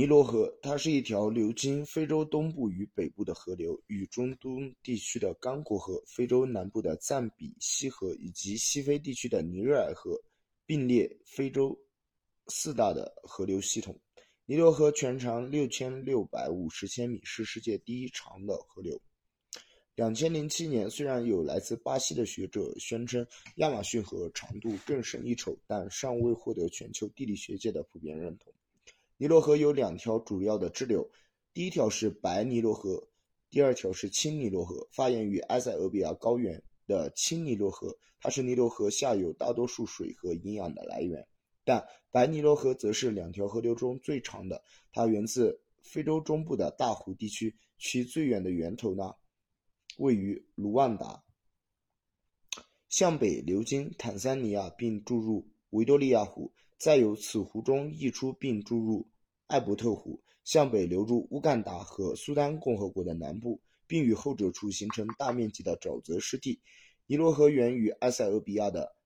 尼罗河，它是一条流经非洲东部与北部的河流，与中东地区的刚果河、非洲南部的赞比西河以及西非地区的尼日尔河并列非洲四大的河流系统。尼罗河全长六千六百五十千米，是世界第一长的河流。两千零七年，虽然有来自巴西的学者宣称亚马逊河长度更胜一筹，但尚未获得全球地理学界的普遍认同。尼罗河有两条主要的支流，第一条是白尼罗河，第二条是青尼罗河。发源于埃塞俄比亚高原的青尼罗河，它是尼罗河下游大多数水和营养的来源。但白尼罗河则是两条河流中最长的，它源自非洲中部的大湖地区，其最远的源头呢，位于卢旺达，向北流经坦桑尼亚并注入维多利亚湖。再由此湖中溢出并注入艾伯特湖，向北流入乌干达和苏丹共和国的南部，并与后者处形成大面积的沼泽湿地。尼罗河源于埃塞俄比亚的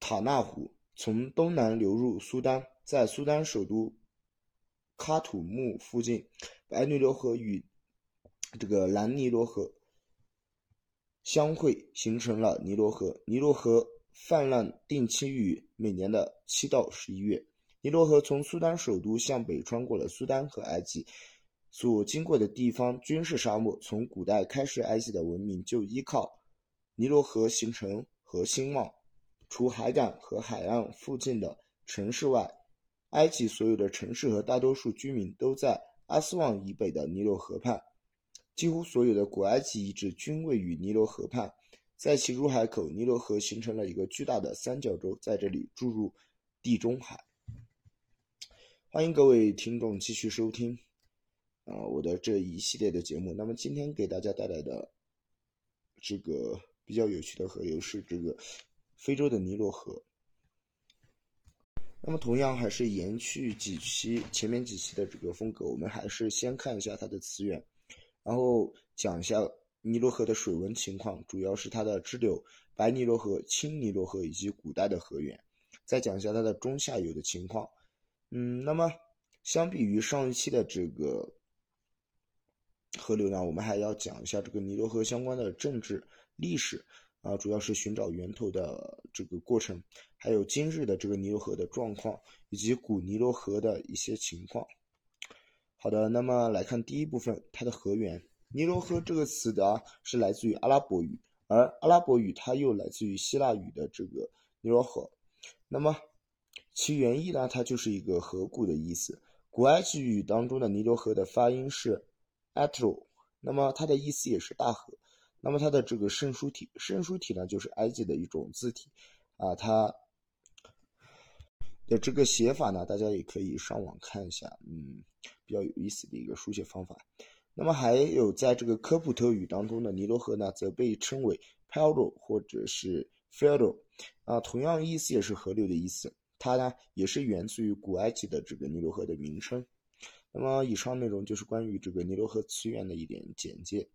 塔纳湖，从东南流入苏丹，在苏丹首都喀土穆附近，白尼罗河与这个蓝尼罗河相会，形成了尼罗河。尼罗河。泛滥定期于每年的七到十一月。尼罗河从苏丹首都向北穿过了苏丹和埃及，所经过的地方均是沙漠。从古代开始，埃及的文明就依靠尼罗河形成和兴旺。除海港和海岸附近的城市外，埃及所有的城市和大多数居民都在阿斯旺以北的尼罗河畔。几乎所有的古埃及遗址均位于尼罗河畔。在其入海口，尼罗河形成了一个巨大的三角洲，在这里注入地中海。欢迎各位听众继续收听啊我的这一系列的节目。那么今天给大家带来的这个比较有趣的河流是这个非洲的尼罗河。那么同样还是延续几期前面几期的这个风格，我们还是先看一下它的词源，然后讲一下。尼罗河的水文情况主要是它的支流白尼罗河、青尼罗河以及古代的河源。再讲一下它的中下游的情况。嗯，那么相比于上一期的这个河流呢，我们还要讲一下这个尼罗河相关的政治历史啊，主要是寻找源头的这个过程，还有今日的这个尼罗河的状况以及古尼罗河的一些情况。好的，那么来看第一部分，它的河源。尼罗河这个词的啊是来自于阿拉伯语，而阿拉伯语它又来自于希腊语的这个尼罗河，那么其原意呢，它就是一个河谷的意思。古埃及语当中的尼罗河的发音是 atro，那么它的意思也是大河。那么它的这个圣书体，圣书体呢就是埃及的一种字体啊，它的这个写法呢，大家也可以上网看一下，嗯，比较有意思的一个书写方法。那么还有在这个科普特语当中的尼罗河呢，则被称为 Paro 或者是 f e r o 啊，同样意思也是河流的意思。它呢也是源自于古埃及的这个尼罗河的名称。那么以上内容就是关于这个尼罗河词源的一点简介。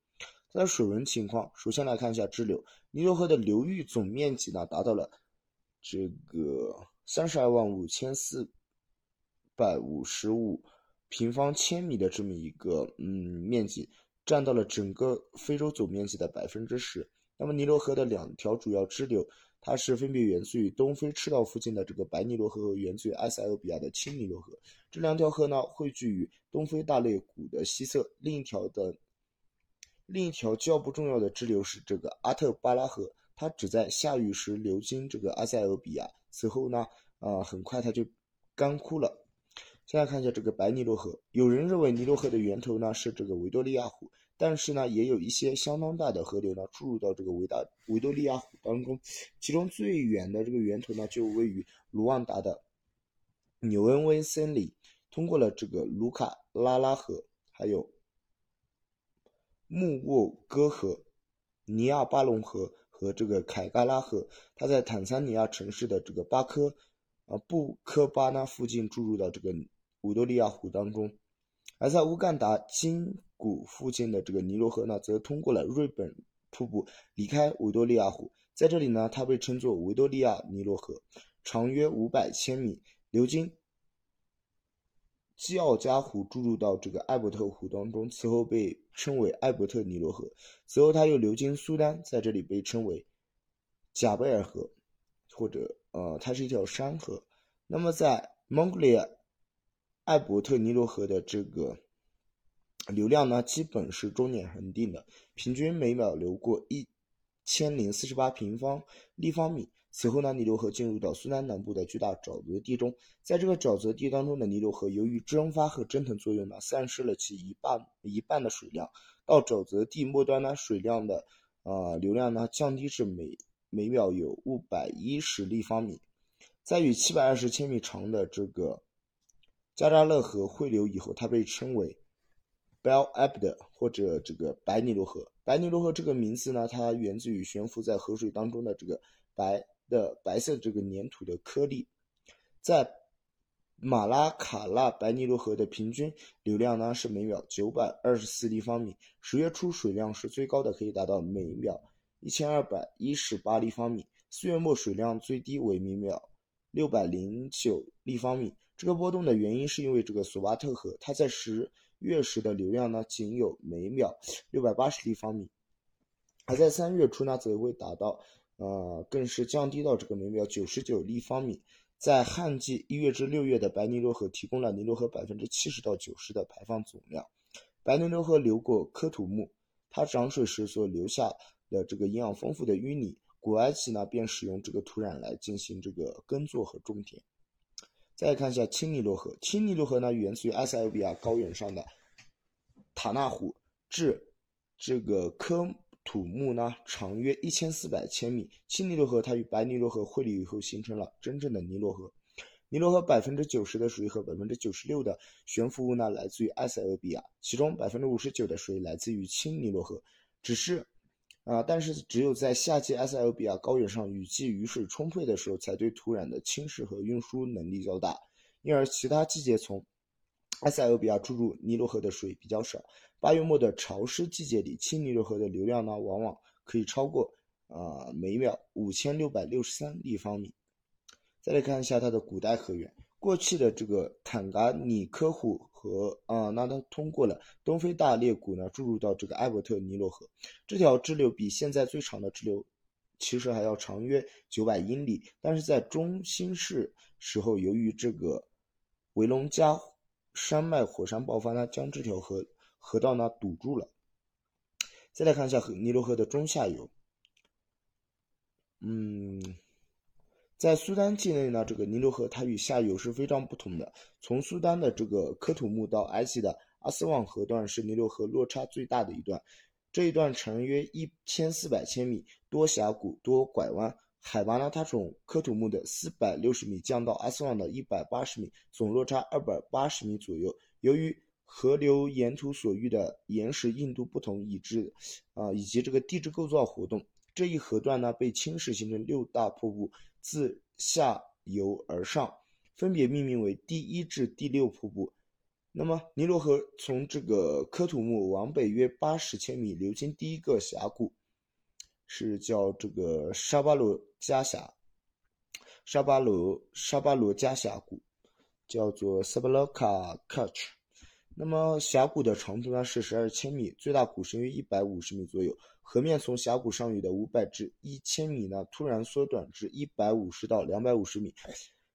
它的水文情况，首先来看一下支流。尼罗河的流域总面积呢达到了这个三十二万五千四百五十五。平方千米的这么一个嗯面积，占到了整个非洲总面积的百分之十。那么尼罗河的两条主要支流，它是分别源自于东非赤道附近的这个白尼罗河和源自于埃塞俄比亚的青尼罗河。这两条河呢汇聚于东非大裂谷的西侧。另一条的另一条较不重要的支流是这个阿特巴拉河，它只在下雨时流经这个埃塞俄比亚，此后呢，啊很快它就干枯了。先来看一下这个白尼罗河。有人认为尼罗河的源头呢是这个维多利亚湖，但是呢，也有一些相当大的河流呢注入到这个维大维多利亚湖当中。其中最远的这个源头呢就位于卢旺达的纽恩威森里，通过了这个卢卡拉拉河，还有穆沃戈河、尼亚巴隆河和这个凯嘎拉河。它在坦桑尼亚城市的这个巴科啊布科巴纳附近注入到这个。维多利亚湖当中，而在乌干达金谷附近的这个尼罗河呢，则通过了瑞本瀑布离开维多利亚湖，在这里呢，它被称作维多利亚尼罗河，长约五百千米，流经基奥加湖注入到这个艾伯特湖当中，此后被称为艾伯特尼罗河。此后，它又流经苏丹，在这里被称为贾贝尔河，或者呃，它是一条山河。那么，在蒙古利艾伯特尼罗河的这个流量呢，基本是终年恒定的，平均每秒流过一千零四十八平方立方米。此后呢，尼罗河进入到苏丹南部的巨大沼泽地中，在这个沼泽地当中的尼罗河，由于蒸发和蒸腾作用呢，散失了其一半一半的水量。到沼泽地末端呢，水量的呃流量呢降低至每每秒有五百一十立方米。在与七百二十千米长的这个加扎勒河汇流以后，它被称为 Bel Abd 或者这个白尼罗河。白尼罗河这个名字呢，它源自于悬浮在河水当中的这个白。的白色这个粘土的颗粒，在马拉卡纳白尼罗河的平均流量呢是每秒九百二十四立方米。十月初水量是最高的，可以达到每秒一千二百一十八立方米。四月末水量最低为每秒六百零九立方米。这个波动的原因是因为这个索巴特河，它在十月时的流量呢仅有每秒六百八十立方米，而在三月初呢则会达到。呃，更是降低到这个每秒九十九立方米。在旱季一月至六月的白尼罗河提供了尼罗河百分之七十到九十的排放总量。白尼罗河流过科土木，它涨水时所留下的这个营养丰富的淤泥，古埃及呢便使用这个土壤来进行这个耕作和种田。再看一下青尼罗河，青尼罗河呢源自于埃塞俄比亚高原上的塔纳湖，至这个科。土木呢长约一千四百千米，青尼罗河它与白尼罗河汇流以后形成了真正的尼罗河。尼罗河百分之九十的水和百分之九十六的悬浮物呢来自于埃塞俄比亚，其中百分之五十九的水来自于青尼罗河。只是，啊，但是只有在夏季埃塞俄比亚高原上雨季雨水充沛的时候，才对土壤的侵蚀和运输能力较大，因而其他季节从埃塞俄比亚注入尼罗河的水比较少。八月末的潮湿季节里，青尼罗河的流量呢，往往可以超过啊每秒五千六百六十三立方米。再来看一下它的古代河源，过去的这个坦噶尼科湖河啊，那它通过了东非大裂谷呢，注入到这个埃伯特尼罗河。这条支流比现在最长的支流其实还要长约九百英里，但是在中新世时候，由于这个维隆加山脉火山爆发呢，将这条河。河道呢堵住了。再来看一下尼罗河的中下游。嗯，在苏丹境内呢，这个尼罗河它与下游是非常不同的。从苏丹的这个科土木到埃及的阿斯旺河段是尼罗河落差最大的一段，这一段长约一千四百千米，多峡谷多拐弯，海拔呢它从科土木的四百六十米降到阿斯旺的一百八十米，总落差二百八十米左右。由于河流沿途所遇的岩石硬度不同，以致啊以及这个地质构造活动，这一河段呢被侵蚀形成六大瀑布，自下游而上，分别命名为第一至第六瀑布。那么尼罗河从这个科土木往北约八十千米，流经第一个峡谷，是叫这个沙巴罗加峡，沙巴罗沙巴罗加峡谷，叫做 Sabaloka Kach。那么峡谷的长度呢是十二千米，最大谷深约一百五十米左右。河面从峡谷上游的五百至一千米呢，突然缩短至一百五十到两百五十米。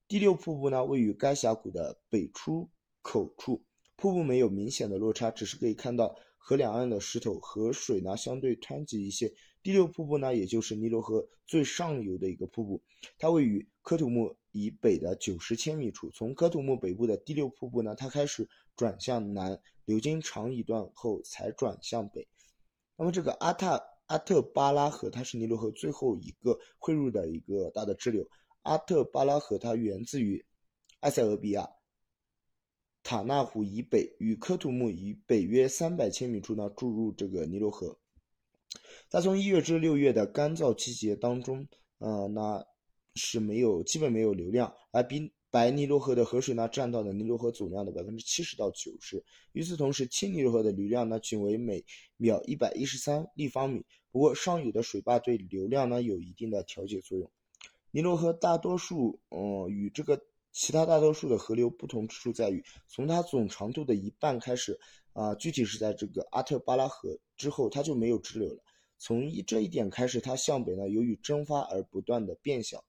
第六瀑布呢位于该峡谷的北出口处，瀑布没有明显的落差，只是可以看到河两岸的石头，河水呢相对湍急一些。第六瀑布呢，也就是尼罗河最上游的一个瀑布，它位于科图木以北的九十千米处。从科图木北部的第六瀑布呢，它开始。转向南，流经长一段后才转向北。那么这个阿塔阿特巴拉河，它是尼罗河最后一个汇入的一个大的支流。阿特巴拉河它源自于埃塞俄比亚塔纳湖以北，与科图木以北约三百千米处呢注入这个尼罗河。在从一月至六月的干燥季节当中，呃，那是没有基本没有流量，而比。白尼罗河的河水呢，占到了尼罗河总量的百分之七十到九十。与此同时，青尼罗河的流量呢，仅为每秒一百一十三立方米。不过，上游的水坝对流量呢有一定的调节作用。尼罗河大多数，嗯，与这个其他大多数的河流不同之处在于，从它总长度的一半开始，啊，具体是在这个阿特巴拉河之后，它就没有支流了。从一这一点开始，它向北呢，由于蒸发而不断的变小。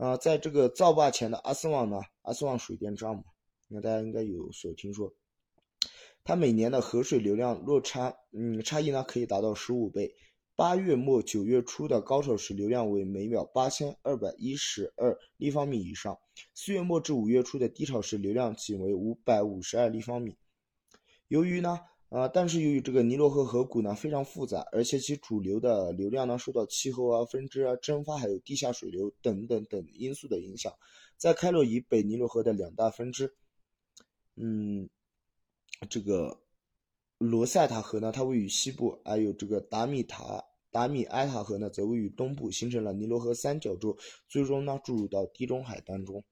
啊，在这个造坝前的阿斯旺呢，阿斯旺水电站嘛，那大家应该有所听说。它每年的河水流量落差，嗯，差异呢可以达到十五倍。八月末九月初的高潮时，流量为每秒八千二百一十二立方米以上；四月末至五月初的低潮时，流量仅为五百五十二立方米。由于呢，啊，但是由于这个尼罗河河谷呢非常复杂，而且其主流的流量呢受到气候啊、分支啊、蒸发还有地下水流等等等因素的影响，在开罗以北尼罗河的两大分支，嗯，这个罗塞塔河呢，它位于西部，还有这个达米塔。达米埃塔河呢，则位于东部，形成了尼罗河三角洲，最终呢注入到地中海当中。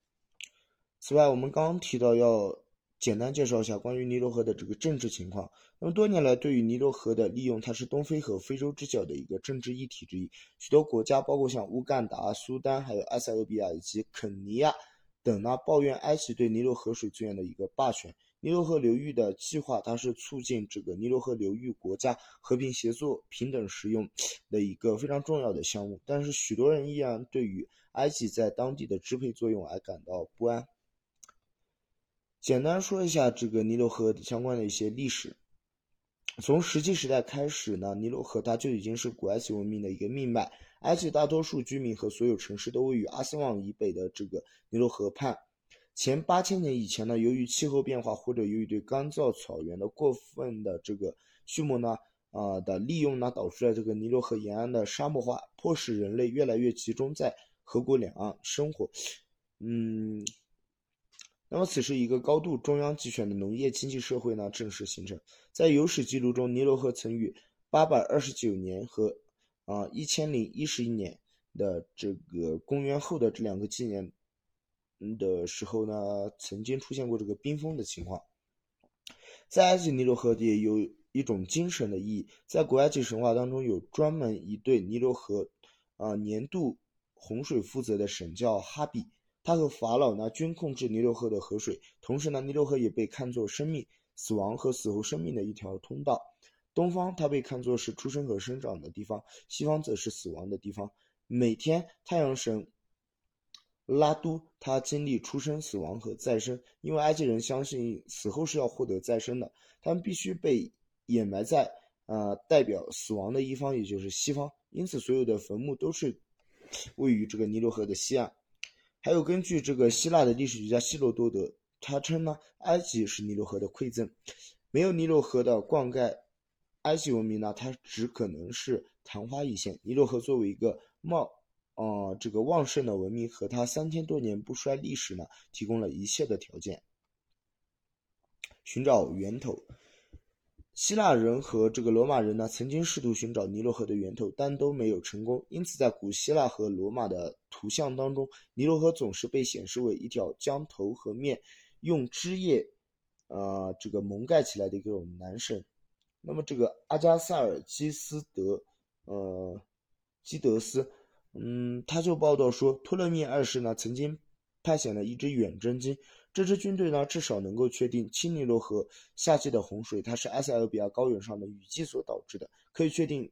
此外，我们刚刚提到要简单介绍一下关于尼罗河的这个政治情况。那么多年来，对于尼罗河的利用，它是东非和非洲之角的一个政治议题之一。许多国家，包括像乌干达、苏丹、还有埃塞俄比亚以及肯尼亚等呢，抱怨埃及对尼罗河水资源的一个霸权。尼罗河流域的计划，它是促进这个尼罗河流域国家和平协作、平等使用的一个非常重要的项目。但是，许多人依然对于埃及在当地的支配作用而感到不安。简单说一下这个尼罗河相关的一些历史。从石器时代开始呢，尼罗河它就已经是古埃及文明的一个命脉。埃及大多数居民和所有城市都位于阿斯旺以北的这个尼罗河畔。前八千年以前呢，由于气候变化或者由于对干燥草原的过分的这个畜牧呢，啊的利用呢，导致了这个尼罗河沿岸的沙漠化，迫使人类越来越集中在河谷两岸生活。嗯，那么此时一个高度中央集权的农业经济社会呢，正式形成。在有史记录中，尼罗河曾于八百二十九年和啊一千零一十一年的这个公元后的这两个纪年。的时候呢，曾经出现过这个冰封的情况。在埃及尼罗河也有一种精神的意义，在古埃及神话当中，有专门一对尼罗河啊年度洪水负责的神叫哈比，他和法老呢均控制尼罗河的河水。同时呢，尼罗河也被看作生命、死亡和死后生命的一条通道。东方它被看作是出生和生长的地方，西方则是死亡的地方。每天太阳神。拉都，他经历出生、死亡和再生，因为埃及人相信死后是要获得再生的，他们必须被掩埋在呃代表死亡的一方，也就是西方，因此所有的坟墓都是 位于这个尼罗河的西岸。还有根据这个希腊的历史学家希罗多德，他称呢，埃及是尼罗河的馈赠，没有尼罗河的灌溉，埃及文明呢，它只可能是昙花一现。尼罗河作为一个茂。啊，这个旺盛的文明和它三千多年不衰历史呢，提供了一切的条件。寻找源头，希腊人和这个罗马人呢，曾经试图寻找尼罗河的源头，但都没有成功。因此，在古希腊和罗马的图像当中，尼罗河总是被显示为一条将头和面用枝叶，呃，这个蒙盖起来的一种男神。那么，这个阿加萨尔基斯德，呃，基德斯。嗯，他就报道说，托勒密二世呢曾经派遣了一支远征军，这支军队呢至少能够确定青尼罗河夏季的洪水，它是埃塞俄比亚高原上的雨季所导致的。可以确定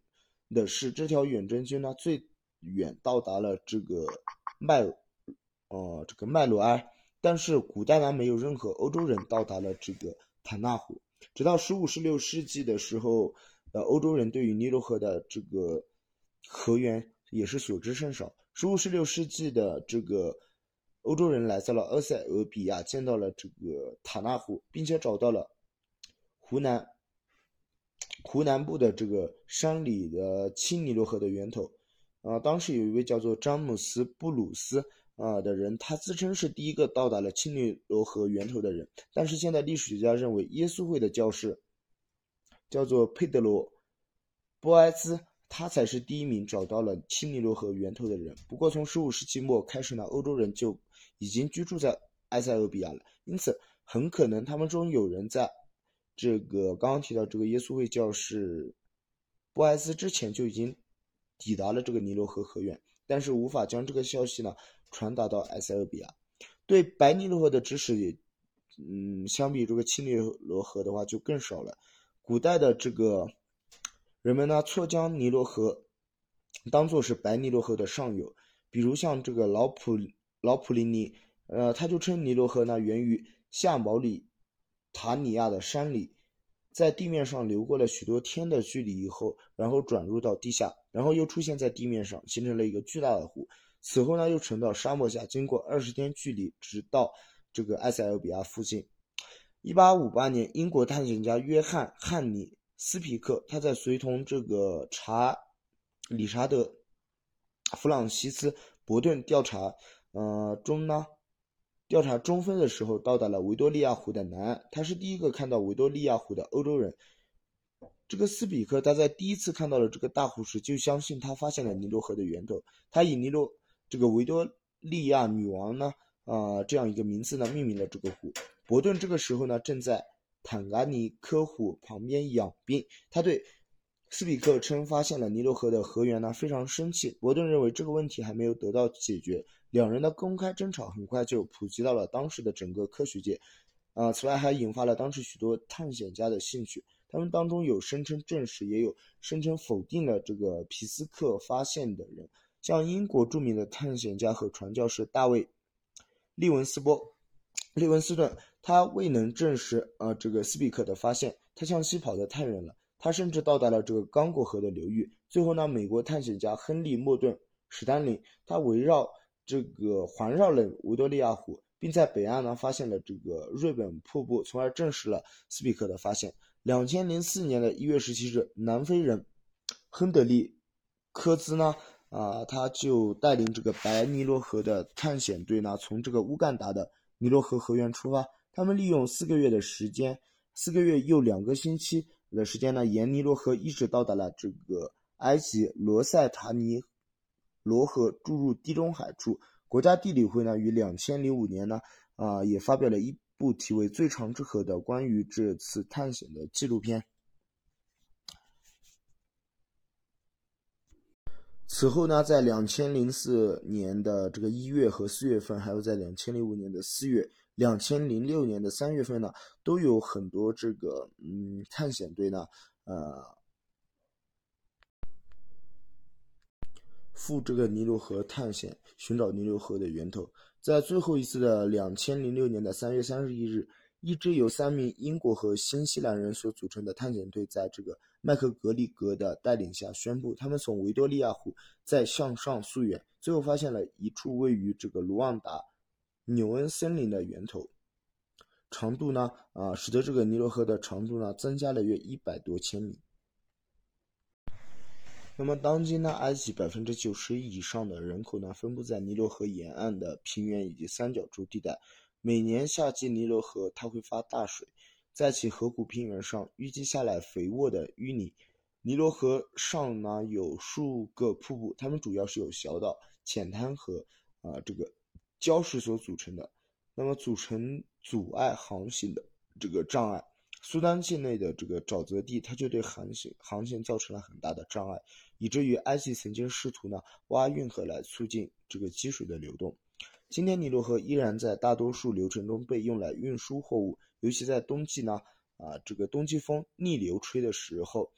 的是，这条远征军呢最远到达了这个麦，呃，这个麦罗埃，但是古代呢没有任何欧洲人到达了这个坦纳湖。直到十五、十六世纪的时候，呃，欧洲人对于尼罗河的这个河源。也是所知甚少。十五、十六世纪的这个欧洲人来到了埃塞俄比亚，见到了这个塔纳湖，并且找到了湖南湖南部的这个山里的青尼罗河的源头。啊，当时有一位叫做詹姆斯·布鲁斯啊的人，他自称是第一个到达了青尼罗河源头的人。但是现在历史学家认为，耶稣会的教士叫做佩德罗·波埃兹。他才是第一名找到了青尼罗河源头的人。不过，从十五世纪末开始呢，欧洲人就已经居住在埃塞俄比亚了，因此很可能他们中有人在这个刚刚提到这个耶稣会教士布埃斯之前就已经抵达了这个尼罗河河源，但是无法将这个消息呢传达到埃塞俄比亚。对白尼罗河的知识也，嗯，相比这个青尼罗河的话就更少了。古代的这个人们呢，错将尼罗河当做是白尼罗河的上游，比如像这个老普老普林尼，呃，他就称尼罗河呢源于下毛里塔尼亚的山里。在地面上流过了许多天的距离以后，然后转入到地下，然后又出现在地面上，形成了一个巨大的湖。此后呢，又沉到沙漠下，经过二十天距离，直到这个埃塞俄比亚附近。一八五八年，英国探险家约翰·汉尼斯皮克，他在随同这个查理查德·弗朗西斯·伯顿调查，呃中呢。调查中分的时候，到达了维多利亚湖的南岸。他是第一个看到维多利亚湖的欧洲人。这个斯比克他在第一次看到了这个大湖时，就相信他发现了尼罗河的源头。他以尼罗这个维多利亚女王呢，啊这样一个名字呢，命名了这个湖。伯顿这个时候呢，正在坦噶尼科湖旁边养病。他对斯比克称发现了尼罗河的河源呢，非常生气。伯顿认为这个问题还没有得到解决。两人的公开争吵很快就普及到了当时的整个科学界，啊，此外还引发了当时许多探险家的兴趣。他们当中有声称证实，也有声称否定了这个皮斯克发现的人，像英国著名的探险家和传教士大卫·利文斯波、利文斯顿，他未能证实呃这个斯比克的发现，他向西跑得太远了，他甚至到达了这个刚果河的流域。最后呢，美国探险家亨利·莫顿·史丹林，他围绕。这个环绕了维多利亚湖，并在北岸呢发现了这个瑞本瀑布，从而证实了斯比克的发现。两千零四年的一月十七日，南非人亨德利科兹呢，啊，他就带领这个白尼罗河的探险队呢，从这个乌干达的尼罗河河源出发。他们利用四个月的时间，四个月又两个星期的时间呢，沿尼罗河一直到达了这个埃及罗塞塔尼。罗河注入地中海处，国家地理会呢于两千零五年呢啊也发表了一部题为《最长之河》的关于这次探险的纪录片。此后呢，在两千零四年的这个一月和四月份，还有在两千零五年的四月、两千零六年的三月份呢，都有很多这个嗯探险队呢，呃。赴这个尼罗河探险，寻找尼罗河的源头。在最后一次的两千零六年的三月三十一日，一支由三名英国和新西兰人所组成的探险队，在这个麦克格里格的带领下，宣布他们从维多利亚湖再向上溯源，最后发现了一处位于这个卢旺达纽恩森林的源头。长度呢，啊，使得这个尼罗河的长度呢，增加了约一百多千米。那么，当今呢，埃及百分之九十以上的人口呢，分布在尼罗河沿岸的平原以及三角洲地带。每年夏季，尼罗河它会发大水，在其河谷平原上淤积下来肥沃的淤泥。尼罗河上呢有数个瀑布，它们主要是由小岛、浅滩和啊这个礁石所组成的。那么，组成阻碍航行的这个障碍。苏丹境内的这个沼泽地，它就对航行航行造成了很大的障碍，以至于埃及曾经试图呢挖运河来促进这个积水的流动。今天尼罗河依然在大多数流程中被用来运输货物，尤其在冬季呢啊这个冬季风逆流吹的时候，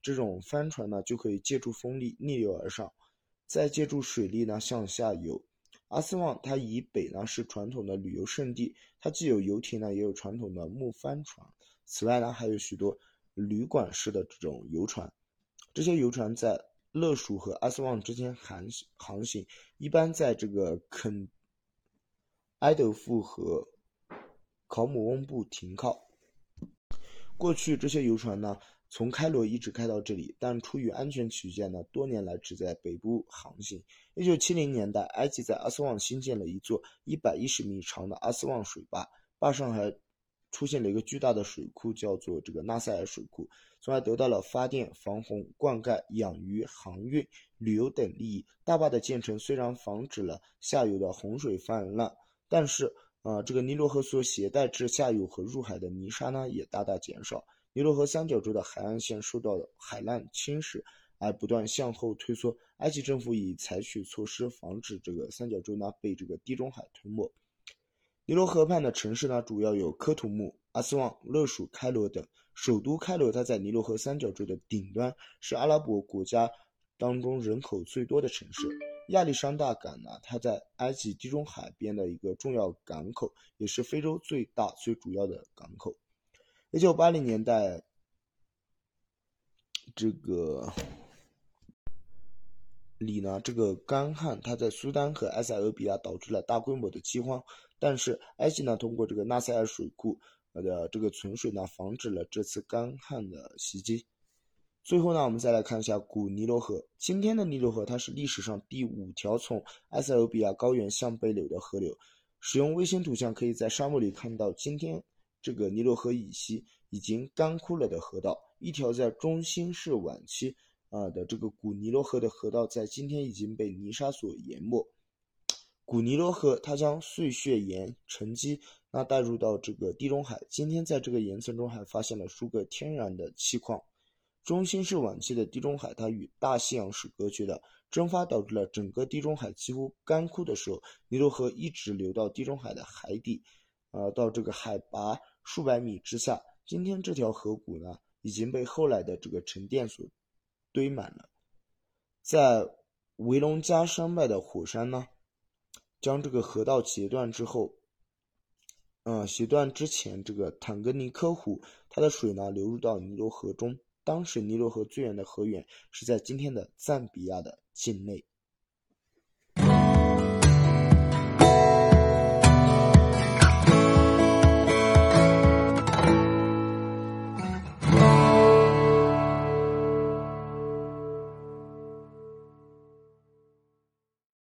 这种帆船呢就可以借助风力逆流而上，再借助水力呢向下游。阿斯旺它以北呢是传统的旅游胜地，它既有游艇呢，也有传统的木帆船。此外呢，还有许多旅馆式的这种游船，这些游船在勒属和阿斯旺之间航航行，一般在这个肯埃德夫和考姆翁布停靠。过去这些游船呢，从开罗一直开到这里，但出于安全起见呢，多年来只在北部航行。一九七零年代，埃及在阿斯旺新建了一座一百一十米长的阿斯旺水坝，坝上还。出现了一个巨大的水库，叫做这个纳赛尔水库，从而得到了发电、防洪、灌溉、养鱼、航运、旅游等利益。大坝的建成虽然防止了下游的洪水泛滥，但是啊，这个尼罗河所携带至下游和入海的泥沙呢，也大大减少。尼罗河三角洲的海岸线受到海浪侵蚀而不断向后退缩。埃及政府已采取措施防止这个三角洲呢被这个地中海吞没。尼罗河畔的城市呢，主要有科图木、阿斯旺、勒属、开罗等。首都开罗，它在尼罗河三角洲的顶端，是阿拉伯国家当中人口最多的城市。亚历山大港呢，它在埃及地中海边的一个重要港口，也是非洲最大最主要的港口。一九八零年代，这个里呢，这个干旱，它在苏丹和埃塞俄比亚导致了大规模的饥荒，但是埃及呢，通过这个纳赛尔水库呃的这个存水呢，防止了这次干旱的袭击。最后呢，我们再来看一下古尼罗河。今天的尼罗河，它是历史上第五条从埃塞俄比亚高原向北流的河流。使用卫星图像，可以在沙漠里看到今天这个尼罗河以西已经干枯了的河道。一条在中新世晚期啊的这个古尼罗河的河道，在今天已经被泥沙所淹没。古尼罗河它将碎屑岩沉积，那带入到这个地中海。今天在这个岩层中还发现了数个天然的气矿。中新世晚期的地中海，它与大西洋是隔绝的，蒸发导致了整个地中海几乎干枯的时候，尼罗河一直流到地中海的海底，呃，到这个海拔数百米之下。今天这条河谷呢，已经被后来的这个沉淀所堆满了。在维隆加山脉的火山呢，将这个河道截断之后，嗯，截断之前，这个坦格尼科湖它的水呢流入到尼罗河中。当时尼罗河最远的河源是在今天的赞比亚的境内。